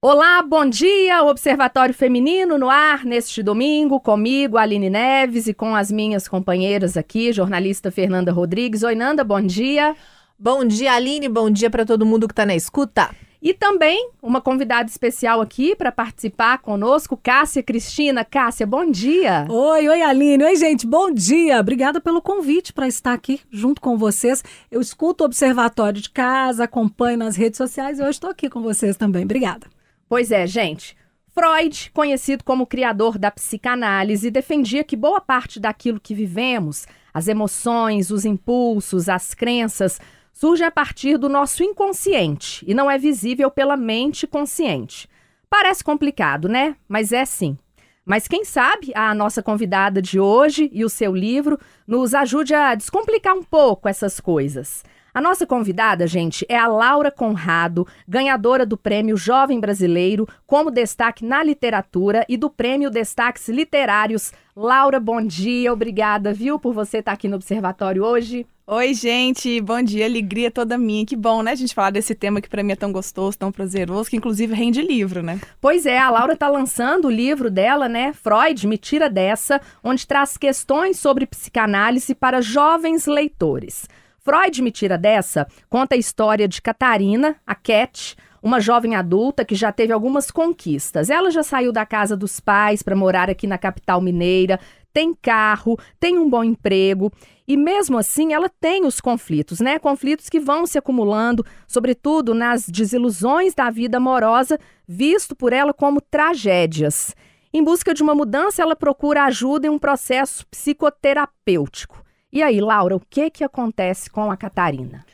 Olá, bom dia! Observatório Feminino no ar neste domingo, comigo, Aline Neves, e com as minhas companheiras aqui, jornalista Fernanda Rodrigues. Oi, Nanda, bom dia. Bom dia, Aline, bom dia para todo mundo que está na escuta. E também uma convidada especial aqui para participar conosco, Cássia Cristina. Cássia, bom dia. Oi, oi, Aline. Oi, gente, bom dia. Obrigada pelo convite para estar aqui junto com vocês. Eu escuto o Observatório de Casa, acompanho nas redes sociais e hoje estou aqui com vocês também. Obrigada. Pois é, gente. Freud, conhecido como criador da psicanálise, defendia que boa parte daquilo que vivemos, as emoções, os impulsos, as crenças, surge a partir do nosso inconsciente e não é visível pela mente consciente. Parece complicado, né? Mas é sim. Mas quem sabe a nossa convidada de hoje e o seu livro nos ajude a descomplicar um pouco essas coisas. A nossa convidada, gente, é a Laura Conrado, ganhadora do Prêmio Jovem Brasileiro como destaque na literatura e do Prêmio Destaques Literários. Laura, bom dia, obrigada, viu, por você estar aqui no Observatório hoje. Oi, gente, bom dia, alegria toda minha. Que bom, né, a gente falar desse tema que para mim é tão gostoso, tão prazeroso, que inclusive rende livro, né? Pois é, a Laura tá lançando o livro dela, né, Freud, Me Tira Dessa, onde traz questões sobre psicanálise para jovens leitores. Freud me tira dessa, conta a história de Catarina, a Cat, uma jovem adulta que já teve algumas conquistas. Ela já saiu da casa dos pais para morar aqui na capital mineira, tem carro, tem um bom emprego e mesmo assim ela tem os conflitos, né? Conflitos que vão se acumulando, sobretudo nas desilusões da vida amorosa, visto por ela como tragédias. Em busca de uma mudança, ela procura ajuda em um processo psicoterapêutico. E aí, Laura, o que que acontece com a Catarina?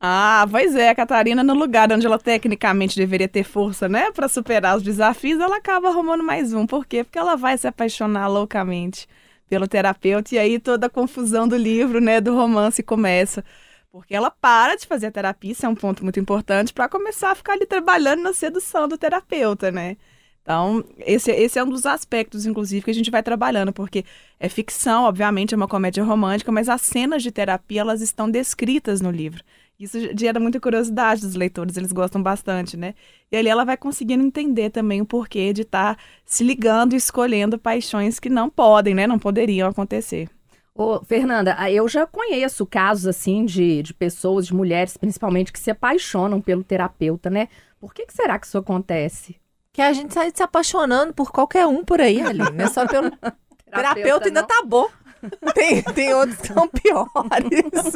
Ah, pois é, a Catarina, no lugar onde ela tecnicamente deveria ter força, né, para superar os desafios, ela acaba arrumando mais um. Por quê? Porque ela vai se apaixonar loucamente pelo terapeuta e aí toda a confusão do livro, né, do romance começa. Porque ela para de fazer a terapia, isso é um ponto muito importante, para começar a ficar ali trabalhando na sedução do terapeuta, né? Então, esse, esse é um dos aspectos, inclusive, que a gente vai trabalhando, porque é ficção, obviamente, é uma comédia romântica, mas as cenas de terapia, elas estão descritas no livro. Isso gera muita curiosidade dos leitores, eles gostam bastante, né? E ali ela vai conseguindo entender também o porquê de estar tá se ligando e escolhendo paixões que não podem, né? Não poderiam acontecer. Ô, Fernanda, eu já conheço casos assim de, de pessoas, de mulheres principalmente, que se apaixonam pelo terapeuta, né? Por que, que será que isso acontece? Que a gente sai se apaixonando por qualquer um por aí, ali, né? Só pelo terapeuta, terapeuta ainda tá bom. Tem, tem outros que são piores.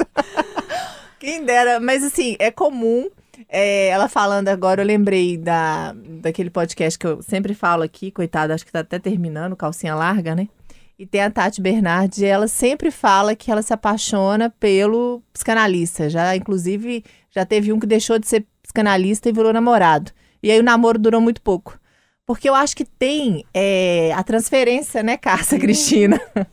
Quem dera, mas assim, é comum. É, ela falando agora, eu lembrei da, daquele podcast que eu sempre falo aqui, coitada, acho que tá até terminando, calcinha larga, né? E tem a Tati Bernardi, ela sempre fala que ela se apaixona pelo psicanalista. Já, inclusive, já teve um que deixou de ser psicanalista e virou namorado. E aí o namoro durou muito pouco. Porque eu acho que tem é, a transferência, né, Cássia Cristina?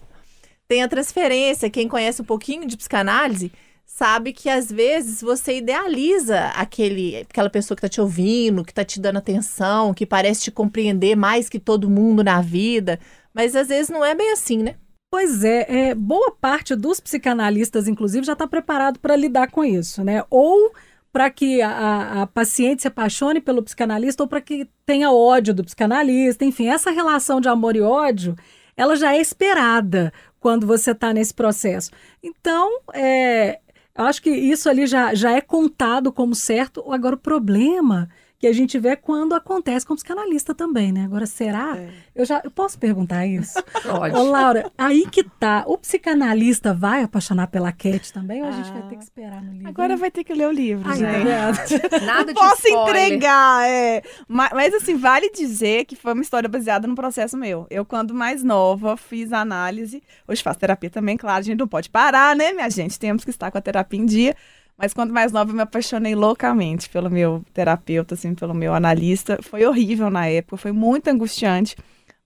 tem a transferência. Quem conhece um pouquinho de psicanálise sabe que às vezes você idealiza aquele, aquela pessoa que está te ouvindo, que está te dando atenção, que parece te compreender mais que todo mundo na vida. Mas às vezes não é bem assim, né? Pois é, é boa parte dos psicanalistas, inclusive, já está preparado para lidar com isso, né? Ou para que a, a, paciente se apaixone pelo psicanalista ou para que tenha ódio do psicanalista. Enfim, essa relação de amor e ódio, ela já é esperada quando você está nesse processo. Então, é, eu acho que isso ali já, já é contado como certo. Agora, o problema que a gente vê quando acontece com o psicanalista também, né? Agora, será? É. Eu já eu posso perguntar isso? Pode. Ô, Laura, aí que tá. O psicanalista vai apaixonar pela Cat também ou a gente vai ter que ah. esperar no livro? Agora vai ter que ler o livro, Ai, gente. Nada de Posso entregar, é. Mas, mas, assim, vale dizer que foi uma história baseada no processo meu. Eu, quando mais nova, fiz análise. Hoje faço terapia também, claro, a gente não pode parar, né, minha gente? Temos que estar com a terapia em dia. Mas quando mais nova, eu me apaixonei loucamente pelo meu terapeuta, assim, pelo meu analista. Foi horrível na época, foi muito angustiante.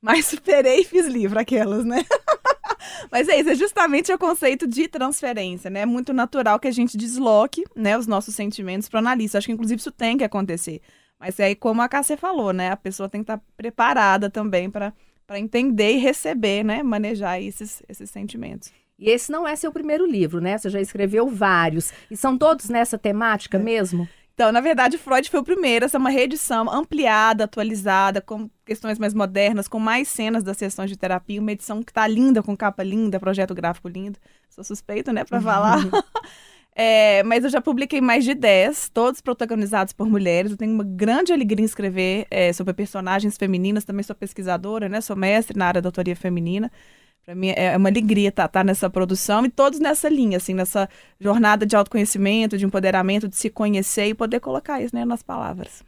Mas superei e fiz livro, aquelas, né? Mas é isso, é justamente o conceito de transferência, né? É muito natural que a gente desloque, né, os nossos sentimentos para o analista. Acho que, inclusive, isso tem que acontecer. Mas é aí, como a Cássia falou, né? A pessoa tem que estar preparada também para entender e receber, né? Manejar esses, esses sentimentos. E esse não é seu primeiro livro, né? Você já escreveu vários. E são todos nessa temática mesmo? Então, na verdade, Freud foi o primeiro. Essa é uma reedição ampliada, atualizada, com questões mais modernas, com mais cenas das sessões de terapia. Uma edição que tá linda, com capa linda, projeto gráfico lindo. Sou suspeita, né, para falar. É, mas eu já publiquei mais de 10, todos protagonizados por mulheres. Eu tenho uma grande alegria em escrever é, sobre personagens femininas. Também sou pesquisadora, né? Sou mestre na área da autoria feminina. Para mim é uma alegria estar tá, tá nessa produção e todos nessa linha, assim, nessa jornada de autoconhecimento, de empoderamento, de se conhecer e poder colocar isso né, nas palavras.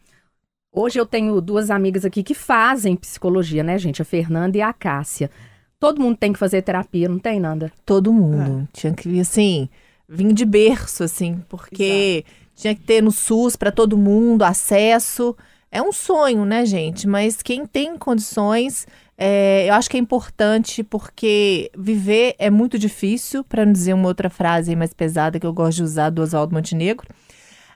Hoje eu tenho duas amigas aqui que fazem psicologia, né, gente? A Fernanda e a Cássia. Todo mundo tem que fazer terapia, não tem, Nanda? Todo mundo. É. Tinha que, assim, vir de berço, assim, porque Exato. tinha que ter no SUS para todo mundo acesso. É um sonho, né, gente? Mas quem tem condições é, eu acho que é importante porque viver é muito difícil, para não dizer uma outra frase mais pesada que eu gosto de usar do Oswaldo Montenegro.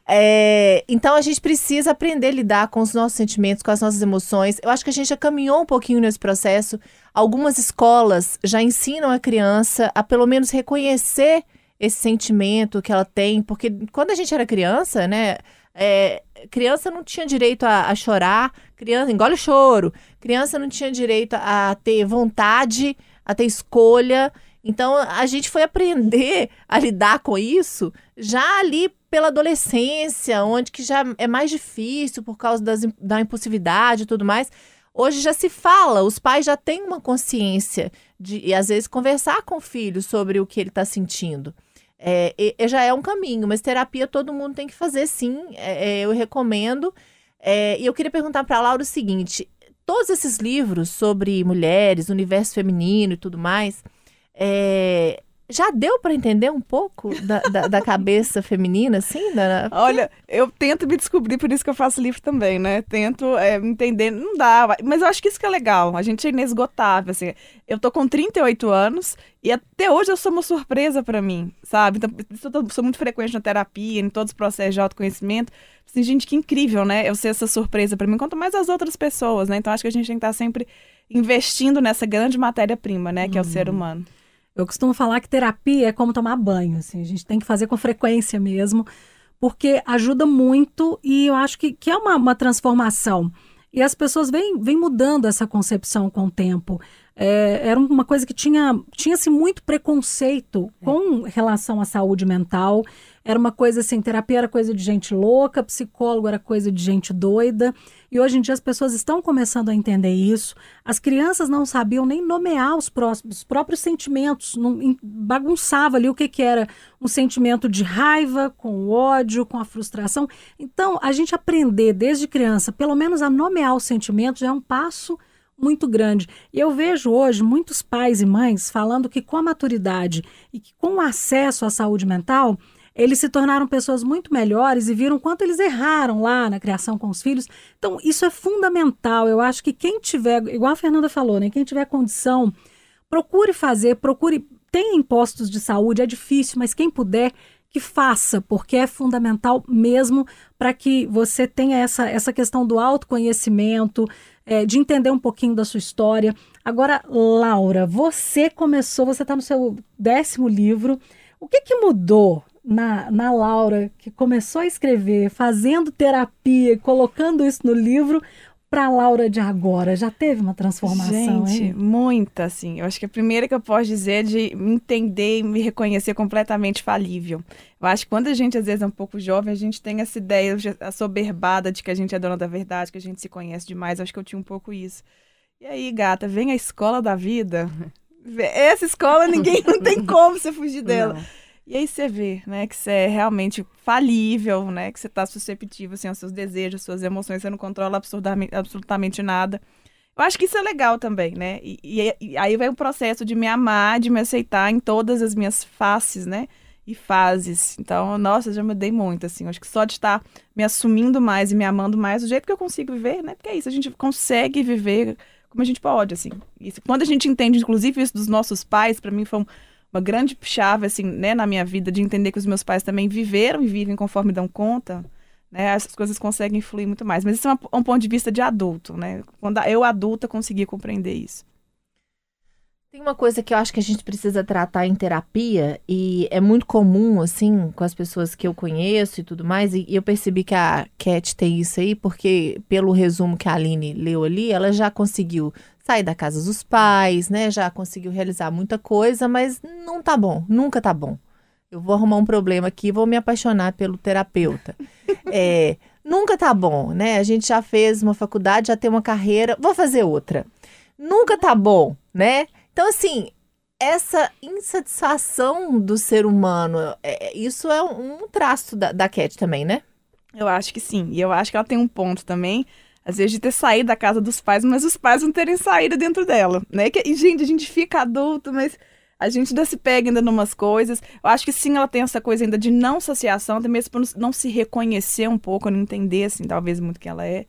É, então a gente precisa aprender a lidar com os nossos sentimentos, com as nossas emoções. Eu acho que a gente já caminhou um pouquinho nesse processo. Algumas escolas já ensinam a criança a pelo menos reconhecer esse sentimento que ela tem, porque quando a gente era criança, né? É, criança não tinha direito a, a, chorar, criança engole o choro, criança não tinha direito a ter vontade, a ter escolha. Então a gente foi aprender a lidar com isso já ali pela adolescência, onde que já é mais difícil por causa das, da impulsividade e tudo mais. Hoje já se fala, os pais já têm uma consciência de, e às vezes, conversar com o filho sobre o que ele está sentindo. É, e, já é um caminho, mas terapia todo mundo tem que fazer sim, é, é eu recomendo. É, e eu queria perguntar para a Laura o seguinte: todos esses livros sobre mulheres, universo feminino e tudo mais, é, já deu para entender um pouco da, da, da, cabeça feminina, assim? Da... Olha, eu tento me descobrir, por isso que eu faço livro também, né? Tento é, entender, não dá, mas eu acho que isso que é legal, a gente é inesgotável, assim. Eu tô com 38 anos e até hoje eu sou uma surpresa para mim, sabe? Então, eu sou muito frequente na terapia, em todos os processos de autoconhecimento. Assim, gente, que incrível, né? Eu ser essa surpresa para mim, quanto mais as outras pessoas, né? Então acho que a gente tem que estar sempre investindo nessa grande matéria-prima, né? Que é o ser uhum. humano. Eu costumo falar que terapia é como tomar banho, assim, a gente tem que fazer com frequência mesmo, porque ajuda muito e eu acho que, que é uma, uma transformação. E as pessoas vêm, vêm mudando essa concepção com o tempo. É, era uma coisa que tinha tinha-se muito preconceito é. com relação à saúde mental. Era uma coisa assim, terapia era coisa de gente louca, psicólogo era coisa de gente doida. E hoje em dia as pessoas estão começando a entender isso. As crianças não sabiam nem nomear os, próximos, os próprios sentimentos, não, bagunçava ali o que, que era um sentimento de raiva, com ódio, com a frustração. Então, a gente aprender desde criança, pelo menos a nomear os sentimentos, é um passo muito grande. E eu vejo hoje muitos pais e mães falando que com a maturidade e que com o acesso à saúde mental, eles se tornaram pessoas muito melhores e viram quanto eles erraram lá na criação com os filhos. Então, isso é fundamental. Eu acho que quem tiver, igual a Fernanda falou, né? Quem tiver condição, procure fazer, procure. Tem impostos de saúde, é difícil, mas quem puder, que faça, porque é fundamental mesmo para que você tenha essa, essa questão do autoconhecimento, é, de entender um pouquinho da sua história. Agora, Laura, você começou, você está no seu décimo livro. O que, que mudou na, na Laura, que começou a escrever, fazendo terapia, colocando isso no livro, para a Laura de agora? Já teve uma transformação, Gente, hein? muita, assim. Eu acho que a primeira que eu posso dizer é de me entender e me reconhecer completamente falível. Eu acho que quando a gente, às vezes, é um pouco jovem, a gente tem essa ideia assoberbada de que a gente é dona da verdade, que a gente se conhece demais. Eu acho que eu tinha um pouco isso. E aí, gata, vem a escola da vida. Essa escola, ninguém não tem como você fugir dela. Não. E aí você vê, né, que você é realmente falível, né, que você está susceptível, assim, aos seus desejos, às suas emoções, você não controla absolutamente, absolutamente nada. Eu acho que isso é legal também, né? E, e, e, aí vem o processo de me amar, de me aceitar em todas as minhas faces, né? E fases. Então, nossa, já mudei muito, assim. Acho que só de estar me assumindo mais e me amando mais, do jeito que eu consigo viver, né? Porque é isso, a gente consegue viver como a gente pode, assim. E quando a gente entende, inclusive, isso dos nossos pais, para mim foi um uma grande chave, assim, né, na minha vida, de entender que os meus pais também viveram e vivem conforme dão conta, né, essas coisas conseguem fluir muito mais. Mas isso é um ponto de vista de adulto, né? Quando eu, adulta, consegui compreender isso. Tem uma coisa que eu acho que a gente precisa tratar em terapia e é muito comum, assim, com as pessoas que eu conheço e tudo mais. E eu percebi que a Cat tem isso aí, porque pelo resumo que a Aline leu ali, ela já conseguiu sair da casa dos pais, né? Já conseguiu realizar muita coisa, mas não tá bom, nunca tá bom. Eu vou arrumar um problema aqui, vou me apaixonar pelo terapeuta. É, nunca tá bom, né? A gente já fez uma faculdade, já tem uma carreira, vou fazer outra. Nunca tá bom, né? Então, assim, essa insatisfação do ser humano, é, é, isso é um, traço da, da Cat também, né? Eu acho que sim. E eu acho que ela tem um ponto também, às vezes, de ter saído da casa dos pais, mas os pais não terem saído dentro dela, né? Que, e, gente, a gente fica adulto, mas a gente ainda se pega ainda numas coisas. Eu acho que sim, ela tem essa coisa ainda de não associação, até mesmo por não se reconhecer um pouco, não entender, assim, talvez muito quem ela é.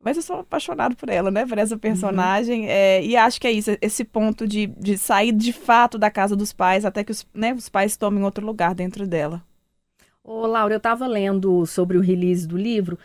Mas eu sou apaixonado por ela, né? Por essa uhum. personagem. Uhum. É, e acho que é isso, esse ponto de, de sair de fato da casa dos pais, até que os, né, os pais tomem outro lugar dentro dela. Ô, Laura, eu estava lendo sobre o release do livro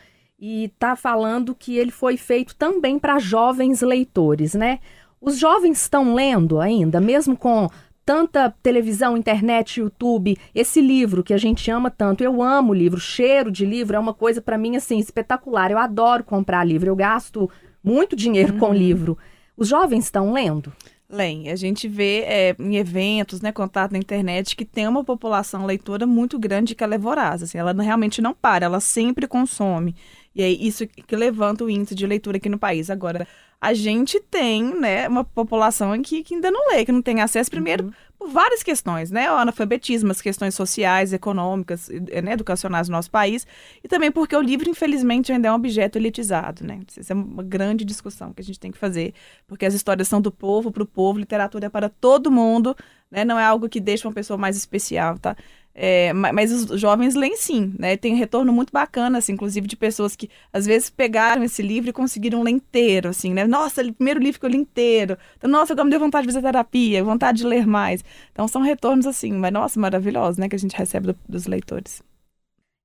e tá falando que ele foi feito também para jovens leitores, né? Os jovens estão lendo ainda, mesmo com tanta televisão, internet, YouTube, esse livro que a gente ama tanto. Eu amo o livro, cheiro de livro é uma coisa para mim assim espetacular. Eu adoro comprar livro, eu gasto muito dinheiro uhum. com livro. Os jovens estão lendo? Leem. A gente vê é, em eventos, né, contato na internet, que tem uma população leitora muito grande que ela é voraz. Assim, ela realmente não para, ela sempre consome. E é isso que levanta o índice de leitura aqui no país. Agora, a gente tem, né, uma população aqui que ainda não lê, que não tem acesso, primeiro, uhum. por várias questões, né? O analfabetismo, as questões sociais, econômicas, né, educacionais do nosso país, e também porque o livro, infelizmente, ainda é um objeto elitizado, né? Isso é uma grande discussão que a gente tem que fazer, porque as histórias são do povo, para o povo, literatura é para todo mundo, né? Não é algo que deixa uma pessoa mais especial, tá? É, mas os jovens leem sim, né? Tem um retorno muito bacana, assim, inclusive de pessoas que às vezes pegaram esse livro e conseguiram ler inteiro, assim, né? Nossa, o primeiro livro que eu li inteiro. Então, nossa, agora me deu vontade de fazer terapia, vontade de ler mais. Então, são retornos assim, mas nossa, maravilhosos, né? Que a gente recebe do, dos leitores.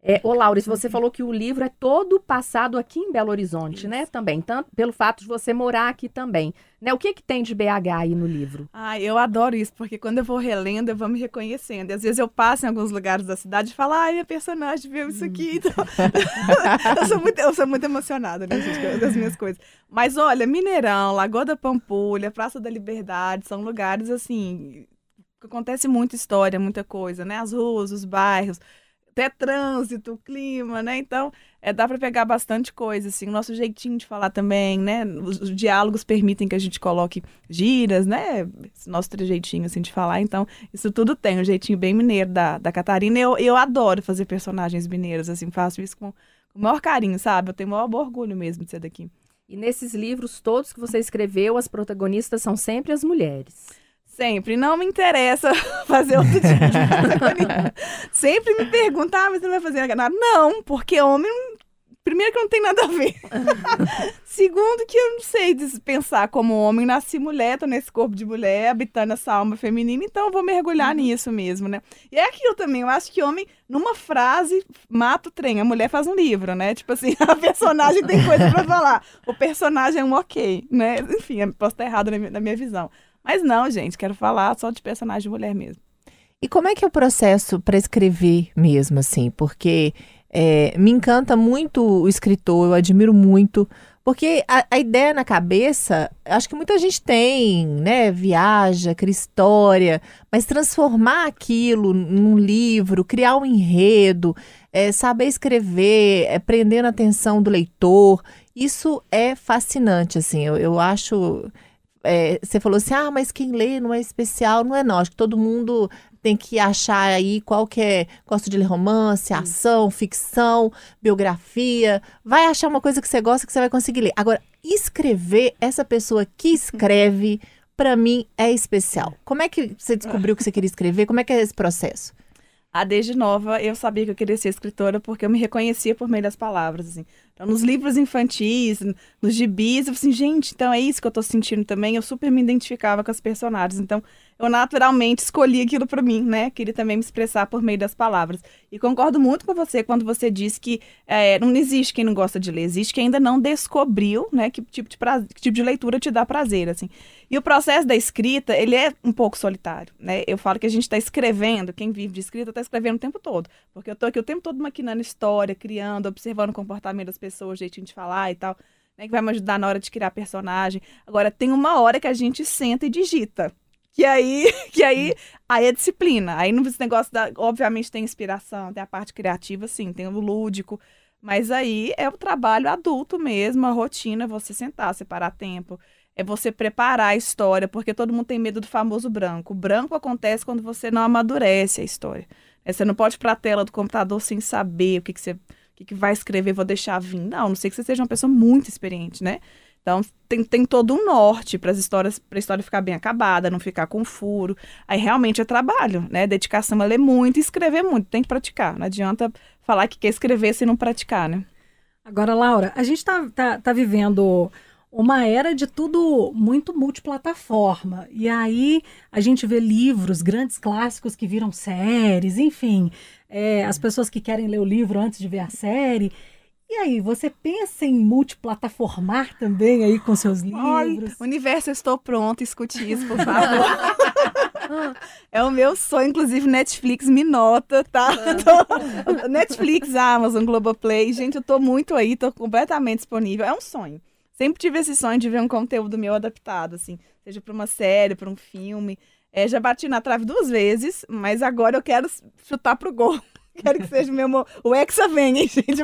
É, ô, Laura, você falou que o livro é todo passado aqui em Belo Horizonte, né, Isso. né? Também, tanto pelo fato de você morar aqui também. Né? O que que tem de BH aí no livro? Ah, eu adoro isso, porque quando eu vou relendo, eu vou me reconhecendo. E às vezes eu passo em alguns lugares da cidade e falo, ai, minha personagem viu isso aqui. Hum. Então, eu, sou muito, eu sou muito emocionada, né, gente, das minhas coisas. Mas olha, Mineirão, Lagoa da Pampulha, Praça da Liberdade, são lugares, assim, que acontece muita história, muita coisa, né? As ruas, os bairros até trânsito, clima, né? Então, é, dá para pegar bastante coisa, assim, o nosso jeitinho de falar também, né? Os, os, diálogos permitem que a gente coloque giras, né? Esse nosso trejeitinho, assim, de falar. Então, isso tudo tem, um jeitinho bem mineiro da, da Catarina. Eu, eu adoro fazer personagens mineiros, assim, faço isso com, com o maior carinho, sabe? Eu tenho o maior orgulho mesmo de ser daqui. E nesses livros todos que você escreveu, as protagonistas são sempre as mulheres. Sempre. Não me interessa fazer outro tipo de Sempre me perguntam, ah, mas você não vai fazer nada? Não, porque homem, primeiro que não tem nada a ver. Segundo que eu não sei pensar como homem, nasci mulher, tô nesse corpo de mulher, habitando essa alma feminina, então eu vou mergulhar uhum. nisso mesmo, né? E é aquilo também, eu acho que homem, numa frase, mata o trem. A mulher faz um livro, né? Tipo assim, a personagem tem coisa para falar. O personagem é um ok, né? Enfim, posso estar errado na minha, na minha visão. Mas não, gente, quero falar só de personagem de mulher mesmo. E como é que é o processo para escrever mesmo, assim? Porque é, me encanta muito o escritor, eu admiro muito, porque a, a, ideia na cabeça, acho que muita gente tem, né? Viaja, cria história, mas transformar aquilo num livro, criar um enredo, é, saber escrever, é, prendendo a atenção do leitor, isso é fascinante, assim. Eu, eu acho é, você falou assim, ah, mas quem lê não é especial, não é não. Acho que todo mundo tem que achar aí qual que é. Gosta de ler romance, ação, ficção, biografia. Vai achar uma coisa que você gosta que você vai conseguir ler. Agora, escrever, essa pessoa que escreve, para mim é especial. Como é que você descobriu que você queria escrever? Como é que é esse processo? Ah, desde nova eu sabia que eu queria ser escritora porque eu me reconhecia por meio das palavras, assim. Então, nos livros infantis, nos gibis, eu assim, gente, então é isso que eu tô sentindo também. Eu super me identificava com as personagens. Então, eu naturalmente escolhi aquilo para mim, né? Queria também me expressar por meio das palavras. E concordo muito com você quando você diz que é, não existe quem não gosta de ler, existe quem ainda não descobriu, né? Que tipo de, pra... que tipo de leitura te dá prazer, assim. E o processo da escrita, ele é um pouco solitário, né? Eu falo que a gente está escrevendo, quem vive de escrita está escrevendo o tempo todo. Porque eu tô aqui o tempo todo maquinando história, criando, observando o comportamento das pessoas, o jeitinho de falar e tal. Né, que vai me ajudar na hora de criar personagem. Agora, tem uma hora que a gente senta e digita. Que aí, que aí, aí é disciplina. Aí esse negócio da, obviamente tem inspiração, tem a parte criativa, sim, tem o lúdico, mas aí é o trabalho adulto mesmo, a rotina, é você sentar, separar tempo, é você preparar a história, porque todo mundo tem medo do famoso branco. O branco acontece quando você não amadurece a história. É, você não pode ir para a tela do computador sem saber o que, que você que, que vai escrever, vou deixar vir. Não, não sei que você seja uma pessoa muito experiente, né? Então tem, tem todo um norte para as histórias, para a história ficar bem acabada, não ficar com furo. Aí realmente é trabalho, né? Dedicação a ler muito e escrever muito, tem que praticar. Não adianta falar que quer escrever se não praticar, né? Agora, Laura, a gente está tá, tá vivendo uma era de tudo muito multiplataforma. E aí a gente vê livros, grandes clássicos que viram séries, enfim, é, as pessoas que querem ler o livro antes de ver a série. E aí, você pensa em multiplataformar também aí com seus livros? Ai, universo, eu estou pronta, escute isso, por favor. é o meu sonho, inclusive Netflix me nota, tá? Netflix, Amazon, Globoplay, gente, eu tô muito aí, tô completamente disponível. É um sonho. Sempre tive esse sonho de ver um conteúdo meu adaptado, assim, seja para uma série, para um filme. É, já bati na trave duas vezes, mas agora eu quero chutar pro gol. Quero que seja o meu. O Hexa vem, hein, gente?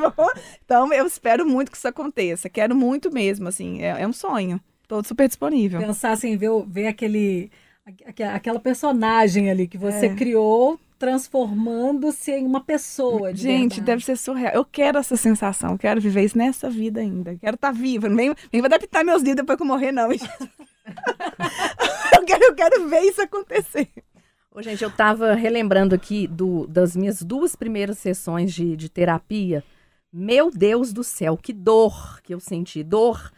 Então, eu espero muito que isso aconteça. Quero muito mesmo, assim. É, é um sonho. Tô super disponível. Pensar assim, ver, ver aquele. Aquela personagem ali que você é. criou transformando-se em uma pessoa. De Gente, verdade. deve ser surreal. Eu quero essa sensação, quero viver isso nessa vida ainda. Quero estar tá viva. Não vem, vem adaptar meus dias depois que eu morrer, não. eu, quero, eu quero ver isso acontecer. Ô, gente, eu estava relembrando aqui do, das minhas duas primeiras sessões de, de terapia. Meu Deus do céu, que dor que eu senti. Dor,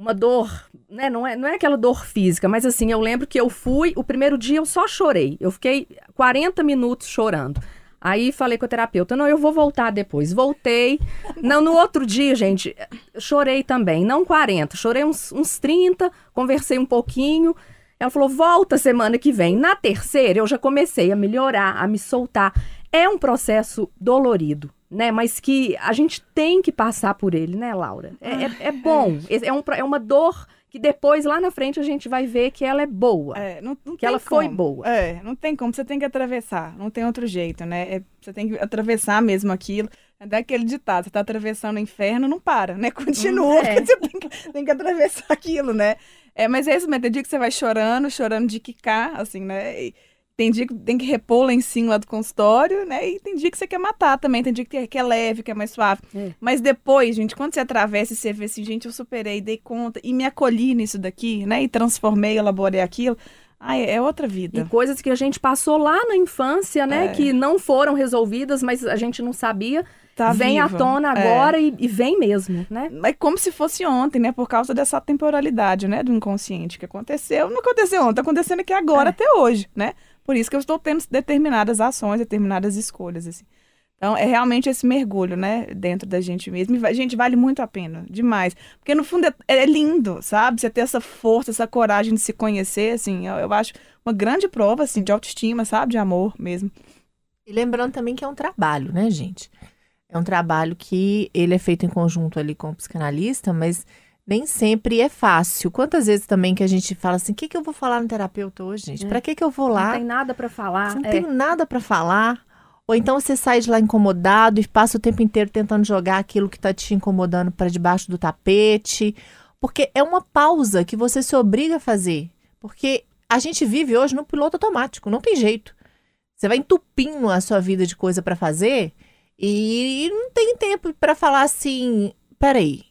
uma dor, né? Não é, não é aquela dor física, mas assim, eu lembro que eu fui, o primeiro dia eu só chorei. Eu fiquei 40 minutos chorando. Aí falei com a terapeuta, não, eu vou voltar depois. Voltei. Não, no outro dia, gente, chorei também. Não 40, chorei uns, uns 30, conversei um pouquinho. Ela falou: volta semana que vem. Na terceira, eu já comecei a melhorar, a me soltar. É um processo dolorido, né? Mas que a gente tem que passar por ele, né, Laura? É, é, é bom. É, é, um, é uma dor que depois, lá na frente, a gente vai ver que ela é boa. É, não, não que ela como. foi boa. É, não tem como. Você tem que atravessar. Não tem outro jeito, né? É, você tem que atravessar mesmo aquilo. É daquele ditado, você tá atravessando o inferno, não para, né? Continua, é. porque você tem que, tem que atravessar aquilo, né? É, mas é isso mesmo, tem dia que você vai chorando, chorando de quicar, assim, né? E tem dia que tem que repor lá em cima lá do consultório, né? E tem dia que você quer matar também, tem dia que, que é leve, que é mais suave. É. Mas depois, gente, quando você atravessa e você vê assim, gente, eu superei, dei conta e me acolhi nisso daqui, né? E transformei, elaborei aquilo. Ai, é outra vida. E coisas que a gente passou lá na infância, né? É. Que não foram resolvidas, mas a gente não sabia tá vem viva. à tona é. agora é. e, e, vem mesmo, né? É como se fosse ontem, né? Por causa dessa temporalidade, né? Do inconsciente que aconteceu. Não aconteceu ontem, tá acontecendo aqui agora é. até hoje, né? Por isso que eu estou tendo determinadas ações, determinadas escolhas, assim. Então, é realmente esse mergulho, né? Dentro da gente mesmo. Gente, vale muito a pena, demais. Porque, no fundo, é, é, lindo, sabe? Você ter essa força, essa coragem de se conhecer, assim, eu, eu acho uma grande prova, assim, de autoestima, sabe? De amor mesmo. E lembrando também que é um trabalho, né, gente? É um trabalho que ele é feito em conjunto ali com o psicanalista, mas nem sempre é fácil. Quantas vezes também que a gente fala assim, o que, que eu vou falar no terapeuta hoje, gente? É. Para que, que eu vou lá? Não tem nada para falar. Não é. tem nada para falar. Ou então você sai de lá incomodado e passa o tempo inteiro tentando jogar aquilo que está te incomodando para debaixo do tapete. Porque é uma pausa que você se obriga a fazer. Porque a gente vive hoje no piloto automático, não tem jeito. Você vai entupindo a sua vida de coisa para fazer e não tem tempo para falar assim: peraí,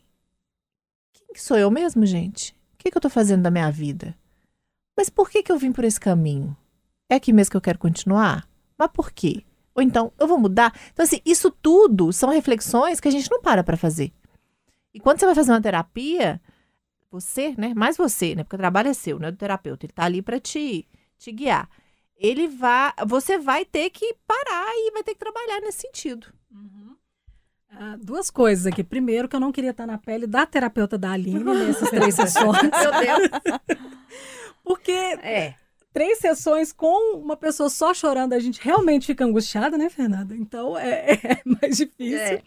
que sou eu mesmo, gente? O que, que eu tô fazendo da minha vida? Mas por que, que eu vim por esse caminho? É aqui mesmo que eu quero continuar? Mas por quê? Ou então, eu vou mudar? Então, assim, isso tudo são reflexões que a gente não para para fazer. E quando você vai fazer uma terapia, você, né? Mais você, né? Porque o trabalho é seu, né? Do terapeuta. Ele tá ali para te, te guiar. Ele vai. Você vai ter que parar e vai ter que trabalhar nesse sentido. Ah, duas coisas aqui. Primeiro, que eu não queria estar na pele da terapeuta da Aline nessas três sessões. Meu Deus. Porque É. três sessões com uma pessoa só chorando, a gente realmente fica angustiada, né, Fernanda? Então é, é mais difícil. É.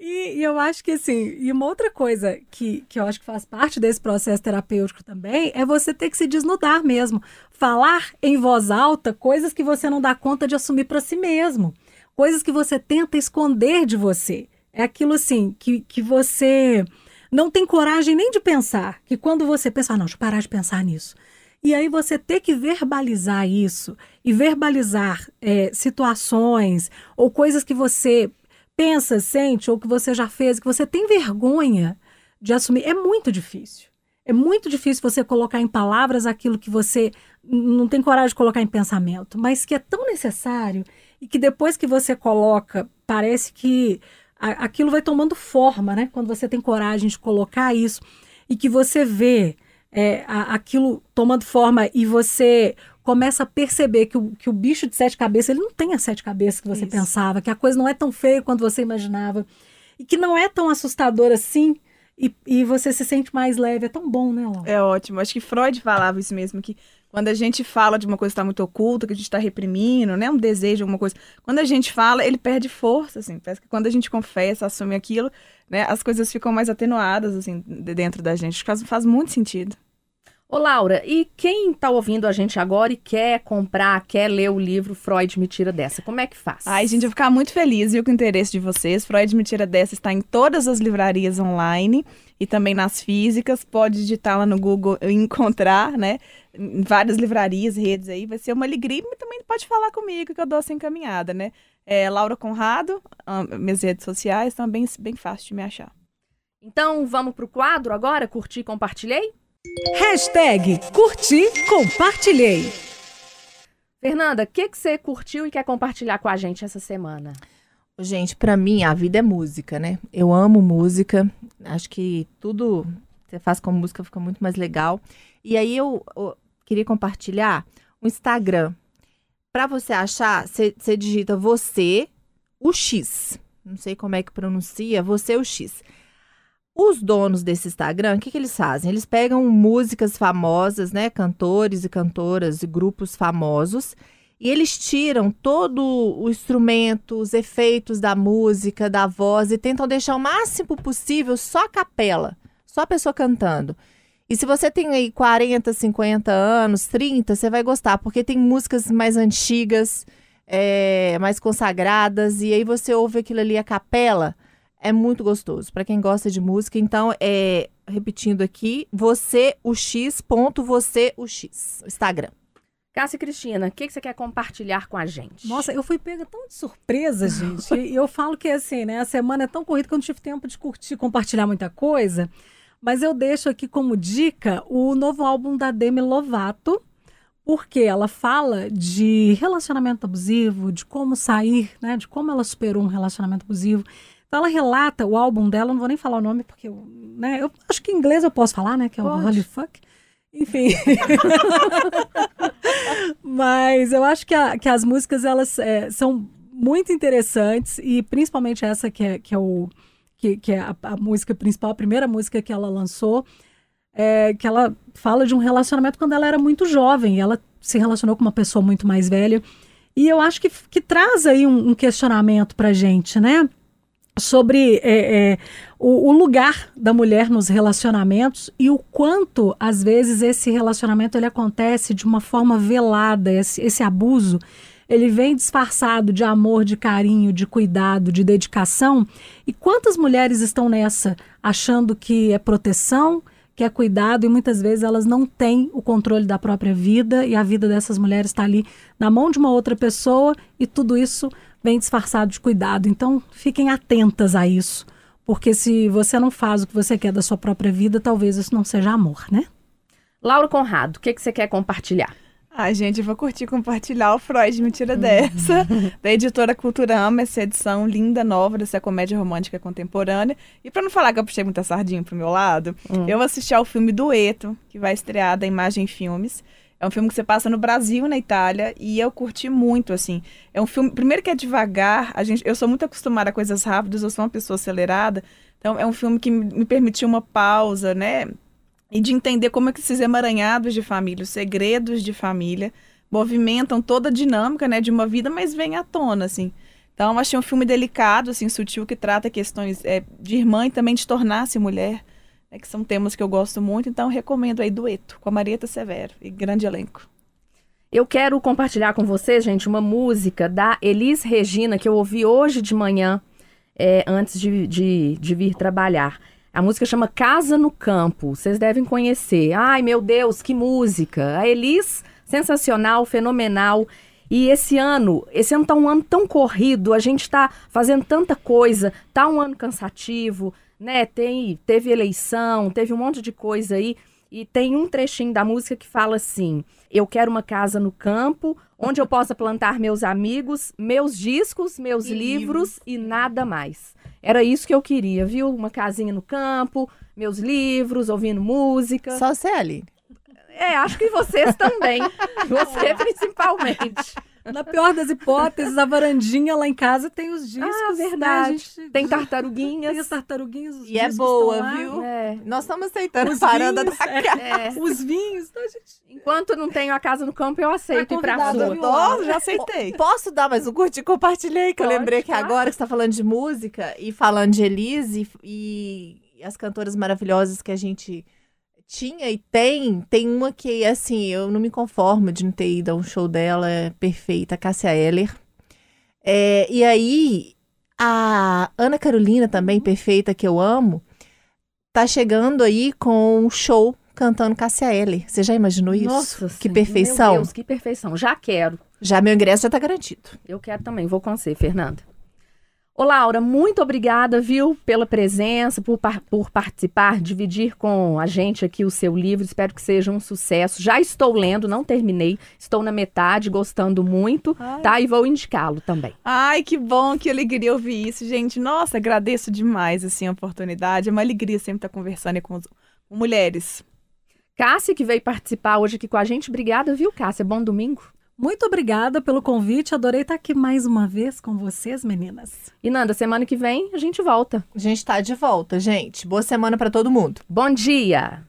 E, e eu acho que assim, e uma outra coisa que, que eu acho que faz parte desse processo terapêutico também é você ter que se desnudar mesmo. Falar em voz alta coisas que você não dá conta de assumir para si mesmo. Coisas que você tenta esconder de você. É aquilo assim, que, que você não tem coragem nem de pensar. Que quando você pensa, ah, não, deixa eu parar de pensar nisso. E aí você ter que verbalizar isso e verbalizar é, situações ou coisas que você pensa, sente ou que você já fez, que você tem vergonha de assumir, é muito difícil. É muito difícil você colocar em palavras aquilo que você não tem coragem de colocar em pensamento, mas que é tão necessário e que depois que você coloca, parece que a- aquilo vai tomando forma, né? Quando você tem coragem de colocar isso e que você vê é, a- aquilo tomando forma e você começa a perceber que o, que o bicho de sete cabeças, ele não tem as sete cabeças que você Isso. pensava, que a coisa não é tão feia quanto você imaginava e que não é tão assustador assim e, e você se sente mais leve. É tão bom, né, Laura? É ótimo. Acho que Freud falava isso mesmo, que quando a gente fala de uma coisa que está muito oculta, que a gente está reprimindo, né? Um desejo, alguma coisa. Quando a gente fala, ele perde força, assim. Parece que quando a gente confessa, assume aquilo, né? As coisas ficam mais atenuadas, assim, de- dentro da gente. Faz, faz muito sentido. Ô, Laura, e quem tá ouvindo a gente agora e quer comprar, quer ler o livro Freud Me Tira Dessa, como é que faz? Ai, gente, eu vou ficar muito feliz, viu, com o interesse de vocês. Freud Me Tira Dessa está em todas as livrarias online e também nas físicas. Pode digitar lá no Google e encontrar, né? Em várias livrarias, redes aí. Vai ser uma alegria, mas também pode falar comigo que eu dou essa encaminhada, né? É Laura Conrado, ah, minhas redes sociais, estão bem, bem fácil de me achar. Então, vamos pro quadro agora? Curti e compartilhei? Hashtag curti, compartilhei. Fernanda, o que, que você curtiu e quer compartilhar com a gente essa semana? Gente, pra mim a vida é música, né? Eu amo música. Acho que tudo que você faz com música fica muito mais legal. E aí eu, eu queria compartilhar o Instagram. Pra você achar, você digita você, o X. Não sei como é que pronuncia, você, o X. Os donos desse Instagram, o que, que eles fazem? Eles pegam músicas famosas, né? Cantores e cantoras e grupos famosos. E eles tiram todo o instrumento, os efeitos da música, da voz e tentam deixar o máximo possível só a capela, só a pessoa cantando. E se você tem aí 40, 50 anos, 30, você vai gostar, porque tem músicas mais antigas, é, mais consagradas, e aí você ouve aquilo ali, a capela, é muito gostoso. Para quem gosta de música, então, é, repetindo aqui, você, o X, ponto, você, o X, Instagram. Cássia e Cristina, o que, que você quer compartilhar com a gente? Nossa, eu fui pega tão de surpresa, gente. E eu falo que assim, né? A semana é tão corrida que eu não tive tempo de curtir, compartilhar muita coisa. Mas eu deixo aqui como dica o novo álbum da Demi Lovato, porque ela fala de relacionamento abusivo, de como sair, né? De como ela superou um relacionamento abusivo. Então ela relata o álbum dela, não vou nem falar o nome, porque eu, né, eu acho que em inglês eu posso falar, né? Que é o Pode. Holy Fuck. Enfim. Mas eu acho que, a- que as músicas elas é, são muito interessantes e principalmente essa que é, que é, o, que, que é a, a música principal, a primeira música que ela lançou, é, que ela fala de um relacionamento quando ela era muito jovem. Ela se relacionou com uma pessoa muito mais velha. E eu acho que, que traz aí um, um questionamento pra gente, né? Sobre é, é, o, o lugar da mulher nos relacionamentos e o quanto, às vezes, esse relacionamento ele acontece de uma forma velada, esse, esse abuso. Ele vem disfarçado de amor, de carinho, de cuidado, de dedicação. E quantas mulheres estão nessa, achando que é proteção, que é cuidado, e muitas vezes elas não têm o controle da própria vida, e a vida dessas mulheres está ali na mão de uma outra pessoa, e tudo isso vem disfarçado de cuidado. Então, fiquem atentas a isso, porque se você não faz o que você quer da sua própria vida, talvez isso não seja amor, né? Laura Conrado, o que, que você quer compartilhar? Ah, gente, eu vou curtir compartilhar o Freud Mentira Dessa, da editora Cultura Ama, essa edição linda, nova dessa comédia romântica contemporânea. E para não falar que eu puxei muita sardinha pro meu lado, Hum. eu vou assistir ao filme Dueto, que vai estrear da Imagem Filmes. É um filme que você passa no Brasil na Itália, e eu curti muito, assim. É um filme, primeiro que é devagar, a gente, eu sou muito acostumada a coisas rápidas, eu sou uma pessoa acelerada, então é um filme que me permitiu uma pausa, né? e de entender como é que esses emaranhados de família, os segredos de família, movimentam toda a dinâmica, né, de uma vida, mas vem à tona, assim. Então, achei um filme delicado, assim, sutil, que trata questões é, de irmã e também de tornar-se mulher, né, que são temas que eu gosto muito. Então, recomendo aí Dueto, com a Marieta Severo, e grande elenco. Eu quero compartilhar com vocês, gente, uma música da Elis Regina que eu ouvi hoje de manhã, é, antes de, de, de vir trabalhar. A música chama Casa no Campo. Vocês devem conhecer. Ai, meu Deus, que música! A Elis, sensacional, fenomenal. E esse ano, esse ano tá um ano tão corrido, a gente tá fazendo tanta coisa, tá um ano cansativo, né? Tem, teve eleição, teve um monte de coisa aí. E tem um trechinho da música que fala assim: Eu quero uma casa no campo, onde eu possa plantar meus amigos, meus discos, meus E livros e nada mais. Era isso que eu queria, viu? Uma casinha no campo, meus livros, ouvindo música. Só você, Aline. É, acho que vocês também. Você principalmente. Na pior das hipóteses, a varandinha lá em casa tem os discos. Ah, né? verdade. A gente- Tem Tem as tartaruguinhas. tartaruguinhas, os E é boa, viu? É, Nós estamos aceitando Os a parada vinhos, da é. casa. é. Os vinhos, então gente... Enquanto não tenho a casa no campo, eu aceito Tá ir pra viu? Tô, já aceitei. Posso dar mais um curtir e compartilhei? Que eu Pode, lembrei que agora que você tá falando de música e falando de Elise e, e as cantoras maravilhosas que a gente tinha e tem, tem uma que, assim, eu não me conformo de não ter ido a um show dela, é perfeita, Cássia Eller. É, e aí, a Ana Carolina também, perfeita, que eu amo, tá chegando aí com um show cantando Cássia Eller. Você já imaginou isso? Nossa, que Senhora, perfeição. Meu Deus, que perfeição. Já quero. Já meu ingresso já tá garantido. Eu quero também, vou com você, Fernanda. Ô, Laura, muito obrigada, viu, pela presença, por, par- por participar, dividir com a gente aqui o seu livro. Espero que seja um sucesso. Já estou lendo, não terminei, estou na metade, gostando muito, Ai. tá? E vou indicá-lo também. Ai, que bom, que alegria ouvir isso, gente. Nossa, agradeço demais, assim, a oportunidade. É uma alegria sempre estar conversando com, os- com mulheres. Cássia, que veio participar hoje aqui com a gente, obrigada, viu, Cássia? Bom domingo. Muito obrigada pelo convite. Adorei estar aqui mais uma vez com vocês, meninas. E Nanda, semana que vem a gente volta. A gente tá de volta, gente. Boa semana pra todo mundo. Bom dia!